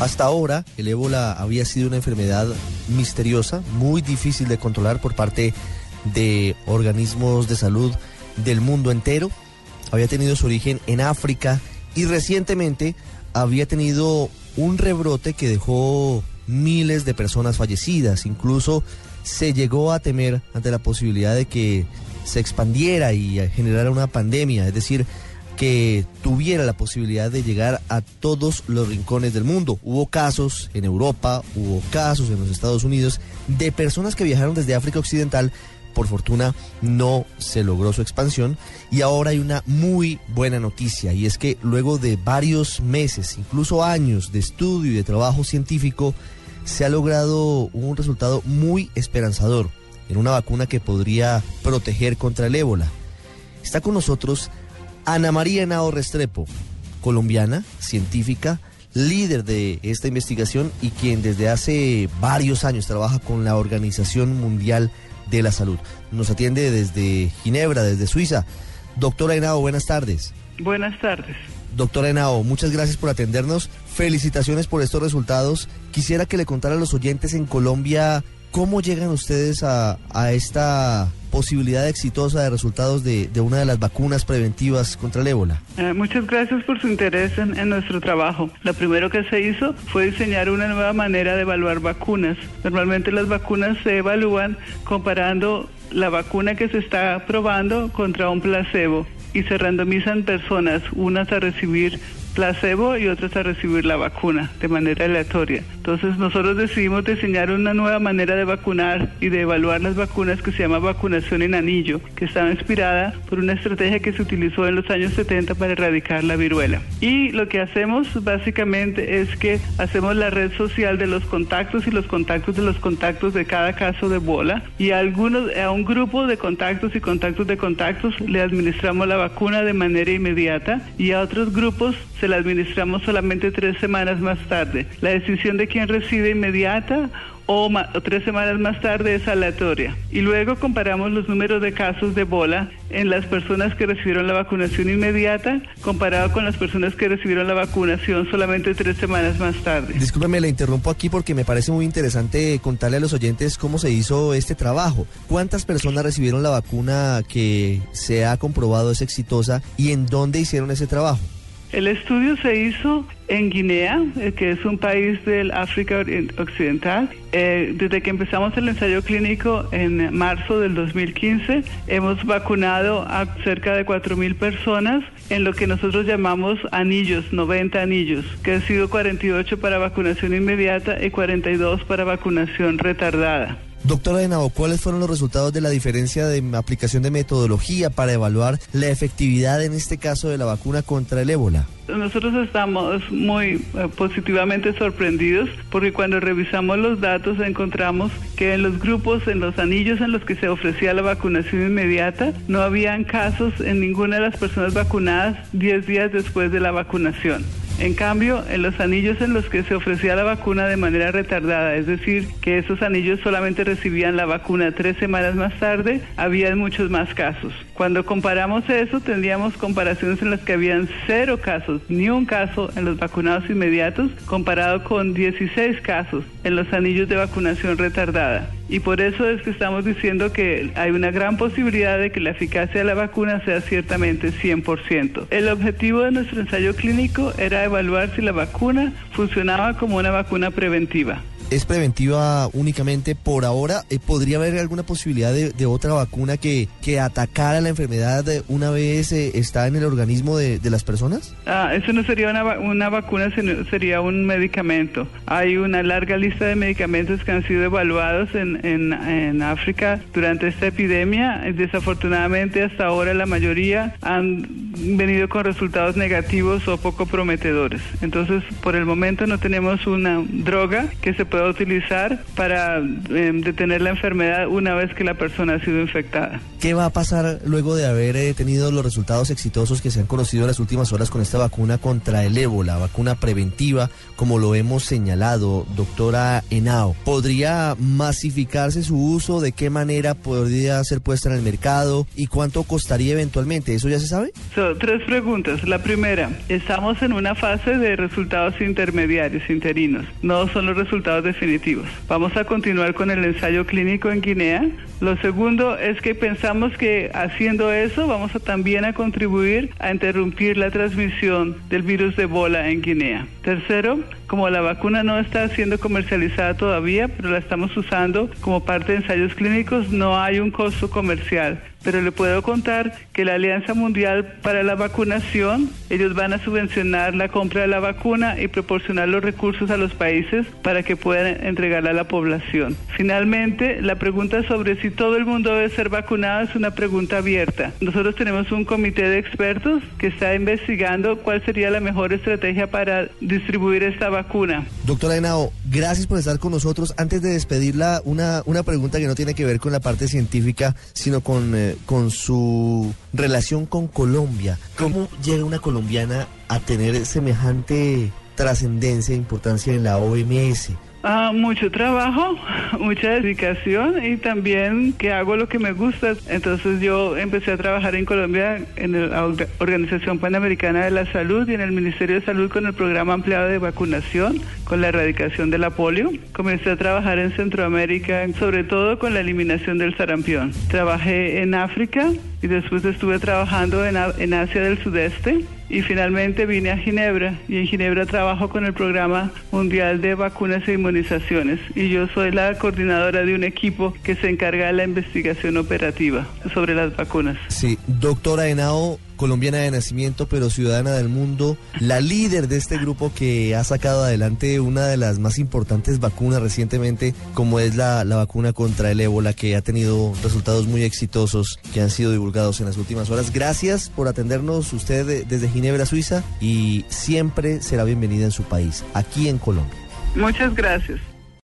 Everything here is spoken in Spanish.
Hasta ahora, el ébola había sido una enfermedad misteriosa, muy difícil de controlar por parte de organismos de salud del mundo entero. Había tenido su origen en África y recientemente había tenido un rebrote que dejó miles de personas fallecidas. Incluso se llegó a temer ante la posibilidad de que se expandiera y generara una pandemia, es decir, que tuviera la posibilidad de llegar a todos los rincones del mundo. Hubo casos en Europa, hubo casos en los Estados Unidos de personas que viajaron desde África Occidental. Por fortuna no se logró su expansión y ahora hay una muy buena noticia y es que luego de varios meses, incluso años de estudio y de trabajo científico, se ha logrado un resultado muy esperanzador en una vacuna que podría proteger contra el ébola. Está con nosotros Ana María Henao Restrepo, colombiana, científica, líder de esta investigación y quien desde hace varios años trabaja con la Organización Mundial de la Salud. Nos atiende desde Ginebra, desde Suiza. Doctora Henao, buenas tardes. Buenas tardes. Doctora Henao, muchas gracias por atendernos. Felicitaciones por estos resultados. Quisiera que le contara a los oyentes en Colombia cómo llegan ustedes a, esta posibilidad exitosa de resultados de, de, una de las vacunas preventivas contra el ébola? Eh, muchas gracias por su interés en, en, nuestro trabajo. Lo primero que se hizo fue diseñar una nueva manera de evaluar vacunas. Normalmente las vacunas se evalúan comparando la vacuna que se está probando contra un placebo y se randomizan personas, unas a recibir placebo y otras a recibir la vacuna de manera aleatoria. Entonces nosotros decidimos diseñar una nueva manera de vacunar y de evaluar las vacunas que se llama vacunación en anillo, que estaba inspirada por una estrategia que se utilizó en los años 70 para erradicar la viruela. Y lo que hacemos básicamente es que hacemos la red social de los contactos y los contactos de los contactos de cada caso de bola y a algunos a un grupo de contactos y contactos de contactos le administramos la vacuna de manera inmediata y a otros grupos se la administramos solamente tres semanas más tarde. La decisión de quién recibe inmediata o, o, tres semanas más tarde es aleatoria. Y luego comparamos los números de casos de bola en las personas que recibieron la vacunación inmediata comparado con las personas que recibieron la vacunación solamente tres semanas más tarde. Discúlpeme, le interrumpo aquí porque me parece muy interesante contarle a los oyentes cómo se hizo este trabajo. ¿Cuántas personas recibieron la vacuna que se ha comprobado es exitosa y en dónde hicieron ese trabajo? El estudio se hizo en Guinea, que es un país del África Occidental. Eh, desde que empezamos el ensayo clínico en marzo del 2015, hemos vacunado a cerca de 4.000 personas en lo que nosotros llamamos anillos, 90 anillos, que han sido 48 para vacunación inmediata y 42 para vacunación retardada. Doctora Henao, ¿cuáles fueron los resultados de la diferencia de aplicación de metodología para evaluar la efectividad en este caso de la vacuna contra el ébola? Nosotros estamos muy eh, positivamente sorprendidos porque cuando revisamos los datos encontramos que en los grupos, en los anillos en los que se ofrecía la vacunación inmediata, no habían casos en ninguna de las personas vacunadas 10 días después de la vacunación. En cambio, en los anillos en los que se ofrecía la vacuna de manera retardada, es decir, que esos anillos solamente recibían la vacuna tres semanas más tarde, había muchos más casos. Cuando comparamos eso, tendríamos comparaciones en las que habían cero casos, ni un caso en los vacunados inmediatos, comparado con 16 casos en los anillos de vacunación retardada. Y por eso es que estamos diciendo que hay una gran posibilidad de que la eficacia de la vacuna sea ciertamente 100%. El objetivo de nuestro ensayo clínico era evaluar si la vacuna funcionaba como una vacuna preventiva. Es preventiva únicamente por ahora. Eh, ¿Podría haber alguna posibilidad de, otra vacuna que, que atacara la enfermedad una vez eh, está en el organismo de, las personas? Ah, eso no sería una, una vacuna, sino sería un medicamento. Hay una larga lista de medicamentos que han sido evaluados en, en, en África durante esta epidemia. Desafortunadamente, hasta ahora la mayoría han venido con resultados negativos o poco prometedores. Entonces, por el momento no tenemos una droga que se pueda utilizar para em, detener la enfermedad una vez que la persona ha sido infectada. ¿Qué va a pasar luego de haber eh, tenido los resultados exitosos que se han conocido en las últimas horas con esta vacuna contra el ébola, vacuna preventiva, como lo hemos señalado, doctora Henao? ¿Podría masificarse su uso? ¿De qué manera podría ser puesta en el mercado? ¿Y cuánto costaría eventualmente? ¿Eso ya se sabe? tres preguntas. La primera, estamos en una fase de resultados intermediarios, interinos. No son los resultados definitivos. Vamos a continuar con el ensayo clínico en Guinea. Lo segundo es que pensamos que haciendo eso vamos a también a contribuir a interrumpir la transmisión del virus de Ebola en Guinea. Tercero, como la vacuna no está siendo comercializada todavía, pero la estamos usando como parte de ensayos clínicos, no hay un costo comercial pero le puedo contar que la Alianza Mundial para la Vacunación, ellos van a subvencionar la compra de la vacuna y proporcionar los recursos a los países para que puedan entregarla a la población. Finalmente, la pregunta sobre si todo el mundo debe ser vacunado es una pregunta abierta. Nosotros tenemos un comité de expertos que está investigando cuál sería la mejor estrategia para distribuir esta vacuna. Doctora Henao, gracias por estar con nosotros. Antes de despedirla, una, una pregunta que no tiene que ver con la parte científica, sino con... Eh, con su relación con Colombia. ¿Cómo llega una colombiana a tener semejante trascendencia e importancia en la OMS? Ah, mucho trabajo, mucha dedicación y también que hago lo que me gusta. Entonces yo empecé a trabajar en Colombia en la Organización Panamericana de la Salud y en el Ministerio de Salud con el programa ampliado de vacunación, con la erradicación de la polio. Comencé a trabajar en Centroamérica, sobre todo con la eliminación del sarampión. Trabajé en África y después estuve trabajando en, en Asia del Sudeste y finalmente vine a Ginebra y en Ginebra trabajo con el programa mundial de vacunas e inmunizaciones y yo soy la coordinadora de un equipo que se encarga de la investigación operativa sobre las vacunas. Sí, doctora Henao, colombiana de nacimiento, pero ciudadana del mundo, la líder de este grupo que ha sacado adelante una de las más importantes vacunas recientemente, como es la, la vacuna contra el ébola, que ha tenido resultados muy exitosos que han sido divulgados en las últimas horas. Gracias por atendernos usted desde Ginebra, Suiza, y siempre será bienvenida en su país, aquí en Colombia. Muchas gracias.